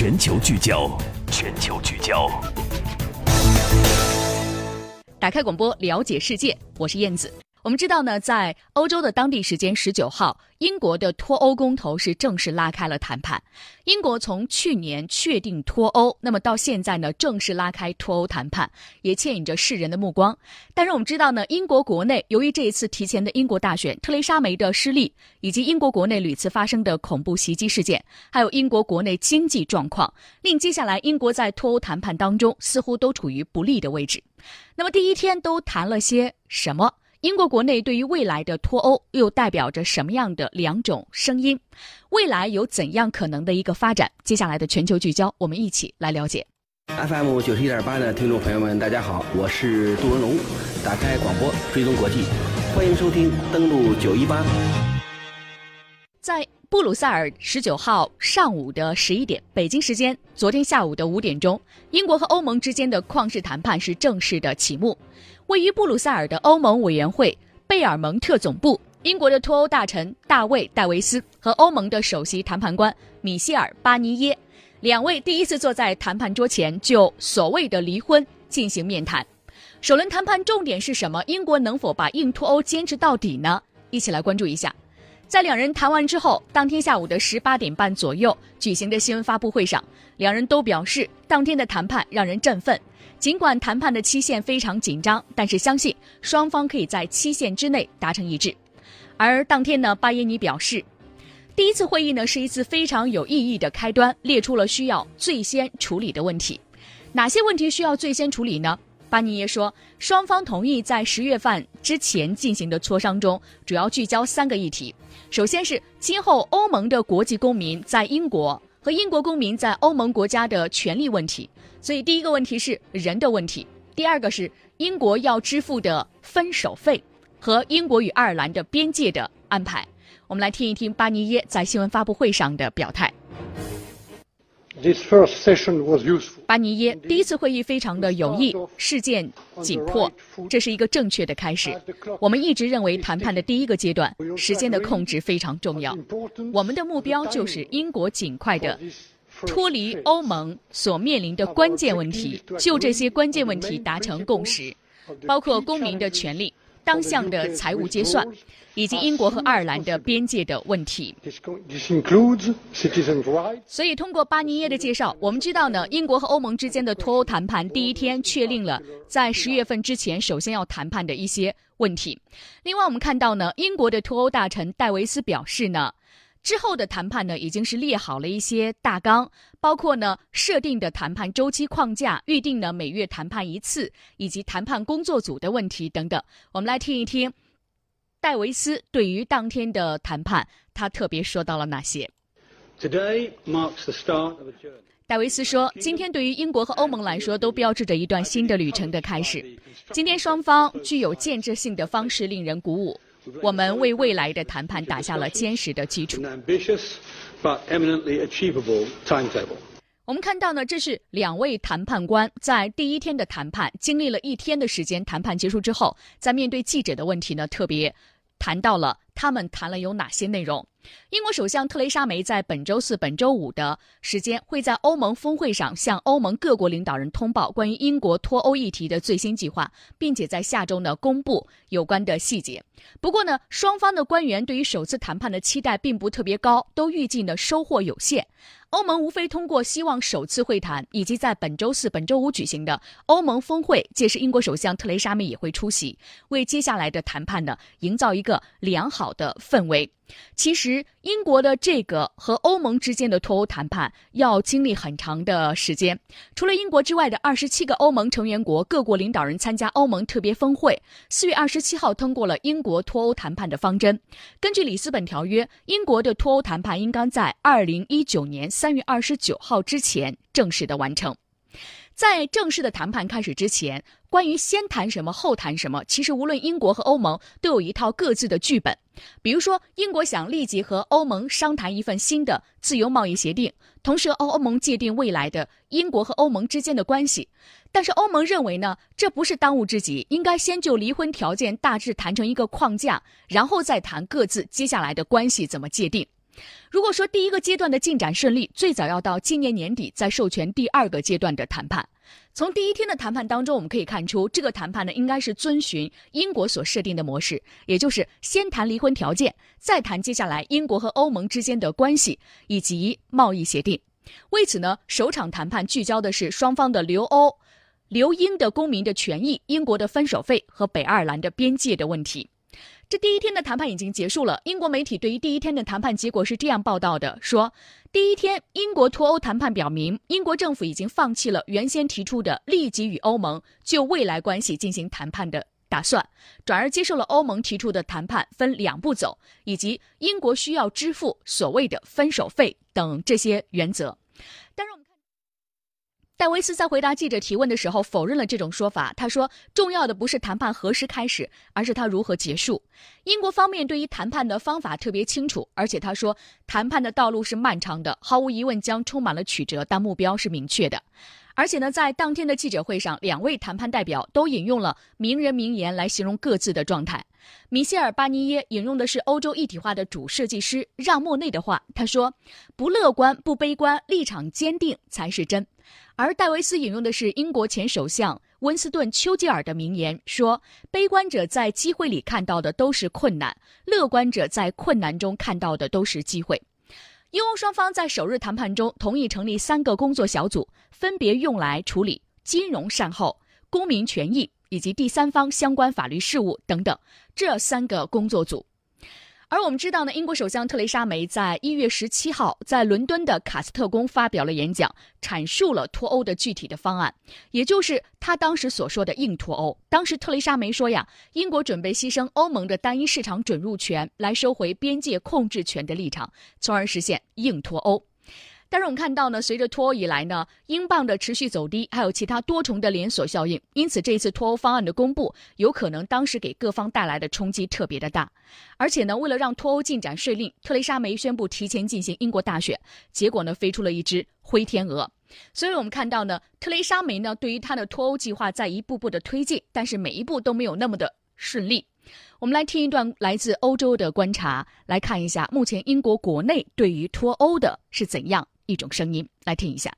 全球聚焦，全球聚焦。打开广播，了解世界，我是燕子。我们知道呢，在欧洲的当地时间十九号，英国的脱欧公投是正式拉开了谈判。英国从去年确定脱欧，那么到现在呢，正式拉开脱欧谈判，也牵引着世人的目光。但是我们知道呢，英国国内由于这一次提前的英国大选，特蕾莎梅的失利，以及英国国内屡次发生的恐怖袭击事件，还有英国国内经济状况，令接下来英国在脱欧谈判当中似乎都处于不利的位置。那么第一天都谈了些什么？英国国内对于未来的脱欧又代表着什么样的两种声音？未来有怎样可能的一个发展？接下来的全球聚焦，我们一起来了解。FM 九十一点八的听众朋友们，大家好，我是杜文龙。打开广播，追踪国际，欢迎收听登录九一八。在布鲁塞尔十九号上午的十一点，北京时间昨天下午的五点钟，英国和欧盟之间的旷世谈判是正式的启幕。位于布鲁塞尔的欧盟委员会贝尔蒙特总部，英国的脱欧大臣大卫·戴维斯和欧盟的首席谈判官米歇尔·巴尼耶两位第一次坐在谈判桌前，就所谓的离婚进行面谈。首轮谈判重点是什么？英国能否把硬脱欧坚持到底呢？一起来关注一下。在两人谈完之后，当天下午的十八点半左右举行的新闻发布会上，两人都表示，当天的谈判让人振奋。尽管谈判的期限非常紧张，但是相信双方可以在期限之内达成一致。而当天呢，巴耶尼表示，第一次会议呢是一次非常有意义的开端，列出了需要最先处理的问题。哪些问题需要最先处理呢？巴尼耶说，双方同意在十月份之前进行的磋商中，主要聚焦三个议题。首先是今后欧盟的国际公民在英国和英国公民在欧盟国家的权利问题。所以，第一个问题是人的问题；第二个是英国要支付的分手费和英国与爱尔兰的边界的安排。我们来听一听巴尼耶在新闻发布会上的表态。巴尼耶第一次会议非常的有益，事件紧迫，这是一个正确的开始。我们一直认为谈判的第一个阶段，时间的控制非常重要。我们的目标就是英国尽快的。脱离欧盟所面临的关键问题，就这些关键问题达成共识，包括公民的权利、当项的财务结算，以及英国和爱尔兰的边界的问题。所以，通过巴尼耶的介绍，我们知道呢，英国和欧盟之间的脱欧谈判第一天确定了在十月份之前首先要谈判的一些问题。另外，我们看到呢，英国的脱欧大臣戴维斯表示呢。之后的谈判呢，已经是列好了一些大纲，包括呢设定的谈判周期框架、预定呢每月谈判一次，以及谈判工作组的问题等等。我们来听一听戴维斯对于当天的谈判，他特别说到了哪些。戴维斯说：“今天对于英国和欧盟来说，都标志着一段新的旅程的开始。今天双方具有建设性的方式，令人鼓舞。”我们为未来的谈判打下了坚实的基础。我们看到呢，这是两位谈判官在第一天的谈判，经历了一天的时间，谈判结束之后，在面对记者的问题呢，特别谈到了他们谈了有哪些内容。英国首相特蕾莎梅在本周四、本周五的时间，会在欧盟峰会上向欧盟各国领导人通报关于英国脱欧议题的最新计划，并且在下周呢公布有关的细节。不过呢，双方的官员对于首次谈判的期待并不特别高，都预计呢收获有限。欧盟无非通过希望首次会谈，以及在本周四、本周五举行的欧盟峰会，届时英国首相特蕾莎梅也会出席，为接下来的谈判呢营造一个良好的氛围。其实，英国的这个和欧盟之间的脱欧谈判要经历很长的时间。除了英国之外的二十七个欧盟成员国各国领导人参加欧盟特别峰会，四月二十七号通过了英国脱欧谈判的方针。根据里斯本条约，英国的脱欧谈判应当在二零一九年三月二十九号之前正式的完成。在正式的谈判开始之前，关于先谈什么后谈什么，其实无论英国和欧盟都有一套各自的剧本。比如说，英国想立即和欧盟商谈一份新的自由贸易协定，同时欧欧盟界定未来的英国和欧盟之间的关系。但是欧盟认为呢，这不是当务之急，应该先就离婚条件大致谈成一个框架，然后再谈各自接下来的关系怎么界定。如果说第一个阶段的进展顺利，最早要到今年年底再授权第二个阶段的谈判。从第一天的谈判当中，我们可以看出，这个谈判呢应该是遵循英国所设定的模式，也就是先谈离婚条件，再谈接下来英国和欧盟之间的关系以及贸易协定。为此呢，首场谈判聚焦的是双方的留欧、留英的公民的权益、英国的分手费和北爱尔兰的边界的问题。这第一天的谈判已经结束了。英国媒体对于第一天的谈判结果是这样报道的：说，第一天英国脱欧谈判表明，英国政府已经放弃了原先提出的立即与欧盟就未来关系进行谈判的打算，转而接受了欧盟提出的谈判分两步走，以及英国需要支付所谓的分手费等这些原则。但是我们。戴维斯在回答记者提问的时候否认了这种说法。他说：“重要的不是谈判何时开始，而是它如何结束。英国方面对于谈判的方法特别清楚，而且他说谈判的道路是漫长的，毫无疑问将充满了曲折，但目标是明确的。而且呢，在当天的记者会上，两位谈判代表都引用了名人名言来形容各自的状态。米歇尔·巴尼耶引用的是欧洲一体化的主设计师让·莫内的话，他说：‘不乐观，不悲观，立场坚定才是真。’”而戴维斯引用的是英国前首相温斯顿·丘吉尔的名言，说：“悲观者在机会里看到的都是困难，乐观者在困难中看到的都是机会。”英欧双方在首日谈判中同意成立三个工作小组，分别用来处理金融善后、公民权益以及第三方相关法律事务等等这三个工作组。而我们知道呢，英国首相特蕾莎梅在一月十七号在伦敦的卡斯特宫发表了演讲，阐述了脱欧的具体的方案，也就是他当时所说的硬脱欧。当时特蕾莎梅说呀，英国准备牺牲欧盟的单一市场准入权来收回边界控制权的立场，从而实现硬脱欧。但是我们看到呢，随着脱欧以来呢，英镑的持续走低，还有其他多重的连锁效应，因此这一次脱欧方案的公布，有可能当时给各方带来的冲击特别的大。而且呢，为了让脱欧进展顺利，特蕾莎梅宣布提前进行英国大选，结果呢，飞出了一只灰天鹅。所以我们看到呢，特蕾莎梅呢，对于她的脱欧计划在一步步的推进，但是每一步都没有那么的顺利。我们来听一段来自欧洲的观察，来看一下目前英国国内对于脱欧的是怎样。一种声音，来听一下。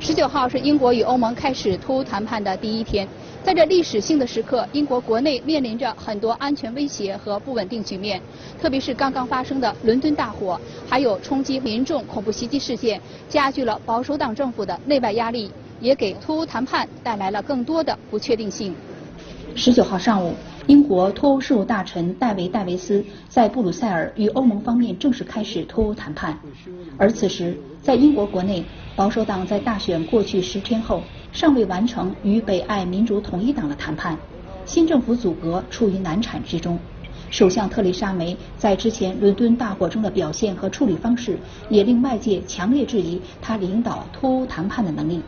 十九号是英国与欧盟开始脱欧谈判的第一天，在这历史性的时刻，英国国内面临着很多安全威胁和不稳定局面，特别是刚刚发生的伦敦大火，还有冲击民众恐怖袭击事件，加剧了保守党政府的内外压力，也给脱欧谈判带来了更多的不确定性。十九号上午。英国脱欧事务大臣戴维·戴维斯在布鲁塞尔与欧盟方面正式开始脱欧谈判，而此时在英国国内，保守党在大选过去十天后尚未完成与北爱民主统一党的谈判，新政府组阁处于难产之中。首相特蕾莎梅在之前伦敦大火中的表现和处理方式，也令外界强烈质疑她领导脱欧谈判的能力。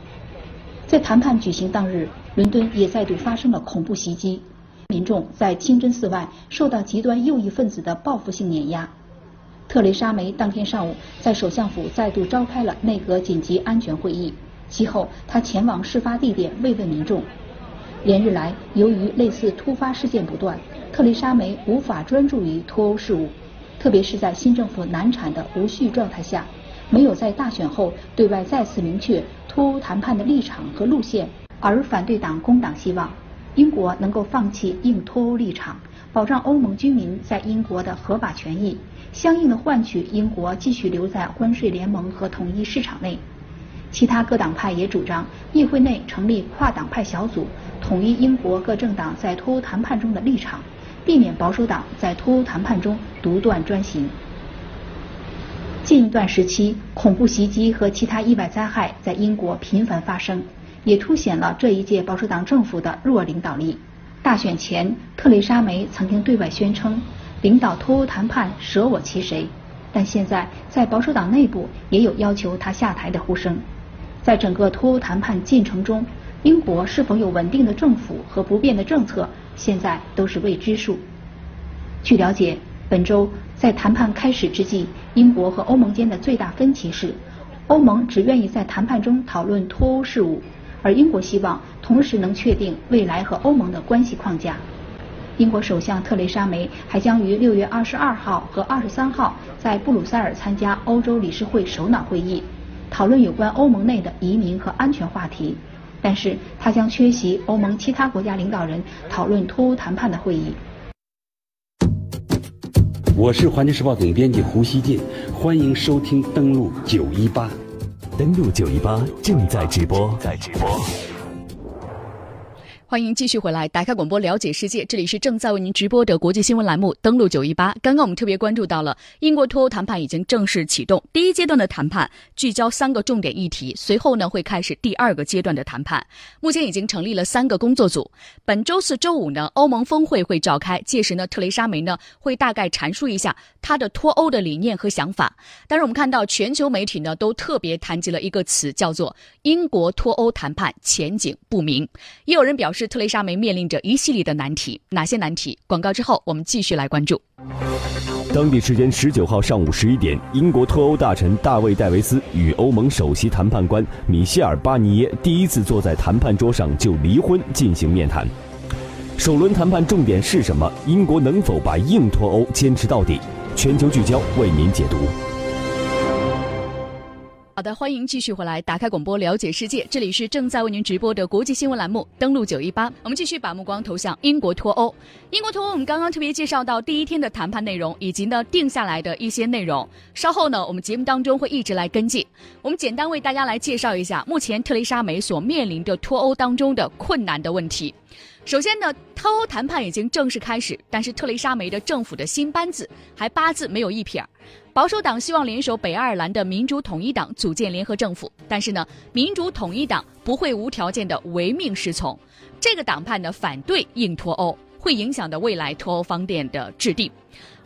在谈判举行当日，伦敦也再度发生了恐怖袭击。民众在清真寺外受到极端右翼分子的报复性碾压。特蕾莎梅当天上午在首相府再度召开了内阁紧急安全会议，其后她前往事发地点慰问民众。连日来，由于类似突发事件不断，特蕾莎梅无法专注于脱欧事务，特别是在新政府难产的无序状态下，没有在大选后对外再次明确脱欧谈判的立场和路线，而反对党工党希望。英国能够放弃硬脱欧立场，保障欧盟居民在英国的合法权益，相应的换取英国继续留在关税联盟和统一市场内。其他各党派也主张议会内成立跨党派小组，统一英国各政党在脱欧谈判中的立场，避免保守党在脱欧谈判中独断专行。近一段时期，恐怖袭击和其他意外灾害在英国频繁发生。也凸显了这一届保守党政府的弱领导力。大选前，特蕾莎梅曾经对外宣称领导脱欧谈判舍我其谁，但现在在保守党内部也有要求她下台的呼声。在整个脱欧谈判进程中，英国是否有稳定的政府和不变的政策，现在都是未知数。据了解，本周在谈判开始之际，英国和欧盟间的最大分歧是，欧盟只愿意在谈判中讨论脱欧事务。而英国希望同时能确定未来和欧盟的关系框架。英国首相特蕾莎梅还将于六月二十二号和二十三号在布鲁塞尔参加欧洲理事会首脑会议，讨论有关欧盟内的移民和安全话题。但是，他将缺席欧盟其他国家领导人讨论脱欧谈判的会议。我是环球时报总编辑胡锡进，欢迎收听登录九一八，登录九一八正在直播，在直播。欢迎继续回来，打开广播了解世界。这里是正在为您直播的国际新闻栏目，登录九一八。刚刚我们特别关注到了英国脱欧谈判已经正式启动，第一阶段的谈判聚焦三个重点议题，随后呢会开始第二个阶段的谈判。目前已经成立了三个工作组。本周四周五呢，欧盟峰会会召开，届时呢，特蕾莎梅呢会大概阐述一下她的脱欧的理念和想法。但是我们看到全球媒体呢都特别谈及了一个词，叫做英国脱欧谈判前景不明。也有人表示。是特蕾莎梅面临着一系列的难题，哪些难题？广告之后我们继续来关注。当地时间十九号上午十一点，英国脱欧大臣大卫·戴维斯与欧盟首席谈判官米歇尔·巴尼耶第一次坐在谈判桌上就离婚进行面谈。首轮谈判重点是什么？英国能否把硬脱欧坚持到底？全球聚焦为您解读。好的，欢迎继续回来，打开广播了解世界。这里是正在为您直播的国际新闻栏目，登录九一八。我们继续把目光投向英国脱欧。英国脱欧，我们刚刚特别介绍到第一天的谈判内容，以及呢定下来的一些内容。稍后呢，我们节目当中会一直来跟进。我们简单为大家来介绍一下目前特蕾莎梅所面临的脱欧当中的困难的问题。首先呢，脱欧谈判已经正式开始，但是特蕾莎梅的政府的新班子还八字没有一撇儿。保守党希望联手北爱尔兰的民主统一党组建联合政府，但是呢，民主统一党不会无条件的唯命是从。这个党派呢反对硬脱欧，会影响的未来脱欧方案的制定。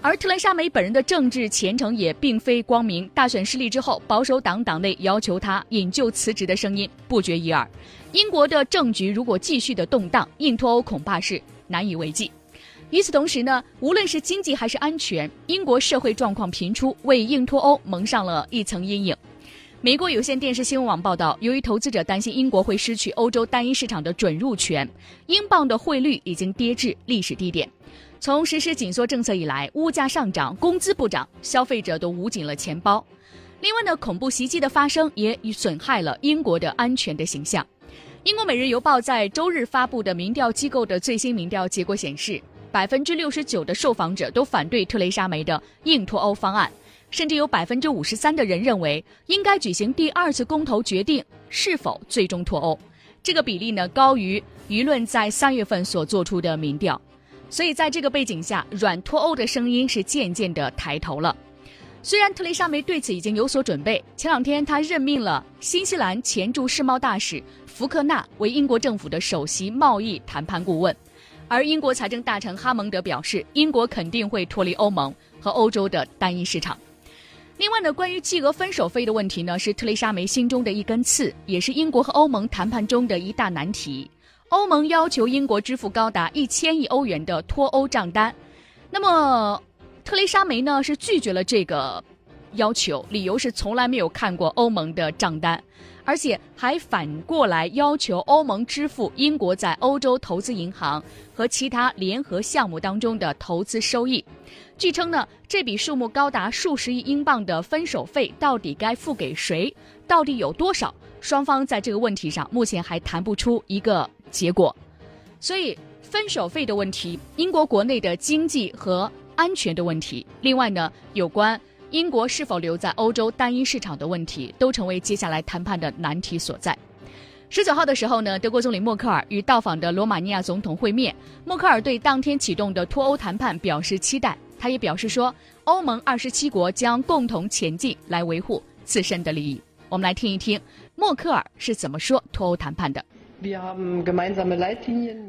而特蕾莎梅本人的政治前程也并非光明。大选失利之后，保守党党内要求他引咎辞职的声音不绝于耳。英国的政局如果继续的动荡，硬脱欧恐怕是难以为继。与此同时呢，无论是经济还是安全，英国社会状况频出，为硬脱欧蒙上了一层阴影。美国有线电视新闻网报道，由于投资者担心英国会失去欧洲单一市场的准入权，英镑的汇率已经跌至历史低点。从实施紧缩政策以来，物价上涨，工资不涨，消费者都捂紧了钱包。另外呢，恐怖袭击的发生也损害了英国的安全的形象。英国《每日邮报》在周日发布的民调机构的最新民调结果显示。百分之六十九的受访者都反对特蕾莎梅的硬脱欧方案，甚至有百分之五十三的人认为应该举行第二次公投决定是否最终脱欧。这个比例呢高于舆论在三月份所做出的民调。所以在这个背景下，软脱欧的声音是渐渐的抬头了。虽然特蕾莎梅对此已经有所准备，前两天她任命了新西兰前驻世贸大使福克纳为英国政府的首席贸易谈判顾问。而英国财政大臣哈蒙德表示，英国肯定会脱离欧盟和欧洲的单一市场。另外呢，关于巨额分手费的问题呢，是特蕾莎梅心中的一根刺，也是英国和欧盟谈判中的一大难题。欧盟要求英国支付高达一千亿欧元的脱欧账单，那么特蕾莎梅呢是拒绝了这个要求，理由是从来没有看过欧盟的账单。而且还反过来要求欧盟支付英国在欧洲投资银行和其他联合项目当中的投资收益。据称呢，这笔数目高达数十亿英镑的分手费到底该付给谁？到底有多少？双方在这个问题上目前还谈不出一个结果。所以，分手费的问题，英国国内的经济和安全的问题，另外呢，有关。英国是否留在欧洲单一市场的问题，都成为接下来谈判的难题所在。十九号的时候呢，德国总理默克尔与到访的罗马尼亚总统会面。默克尔对当天启动的脱欧谈判表示期待，他也表示说，欧盟二十七国将共同前进来维护自身的利益。我们来听一听默克尔是怎么说脱欧谈判的。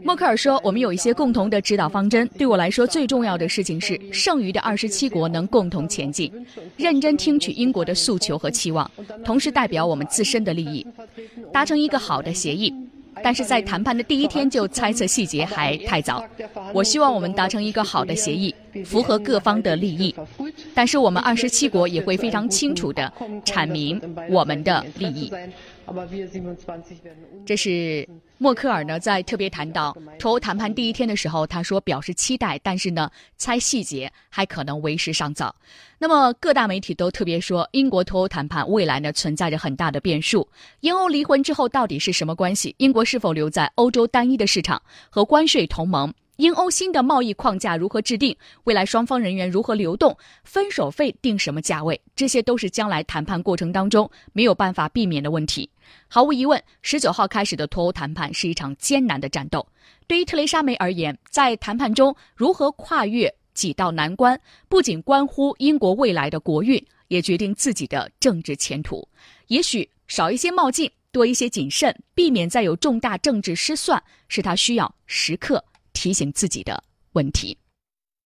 默克尔说：“我们有一些共同的指导方针。对我来说，最重要的事情是剩余的二十七国能共同前进，认真听取英国的诉求和期望，同时代表我们自身的利益，达成一个好的协议。但是在谈判的第一天就猜测细节还太早。我希望我们达成一个好的协议，符合各方的利益。”但是我们二十七国也会非常清楚地阐明我们的利益。这是默克尔呢，在特别谈到脱欧谈判第一天的时候，他说表示期待，但是呢，猜细节还可能为时尚早。那么各大媒体都特别说，英国脱欧谈判未来呢存在着很大的变数。英欧离婚之后到底是什么关系？英国是否留在欧洲单一的市场和关税同盟？英欧新的贸易框架如何制定？未来双方人员如何流动？分手费定什么价位？这些都是将来谈判过程当中没有办法避免的问题。毫无疑问，十九号开始的脱欧谈判是一场艰难的战斗。对于特蕾莎梅而言，在谈判中如何跨越几道难关，不仅关乎英国未来的国运，也决定自己的政治前途。也许少一些冒进，多一些谨慎，避免再有重大政治失算，是他需要时刻。提醒自己的问题。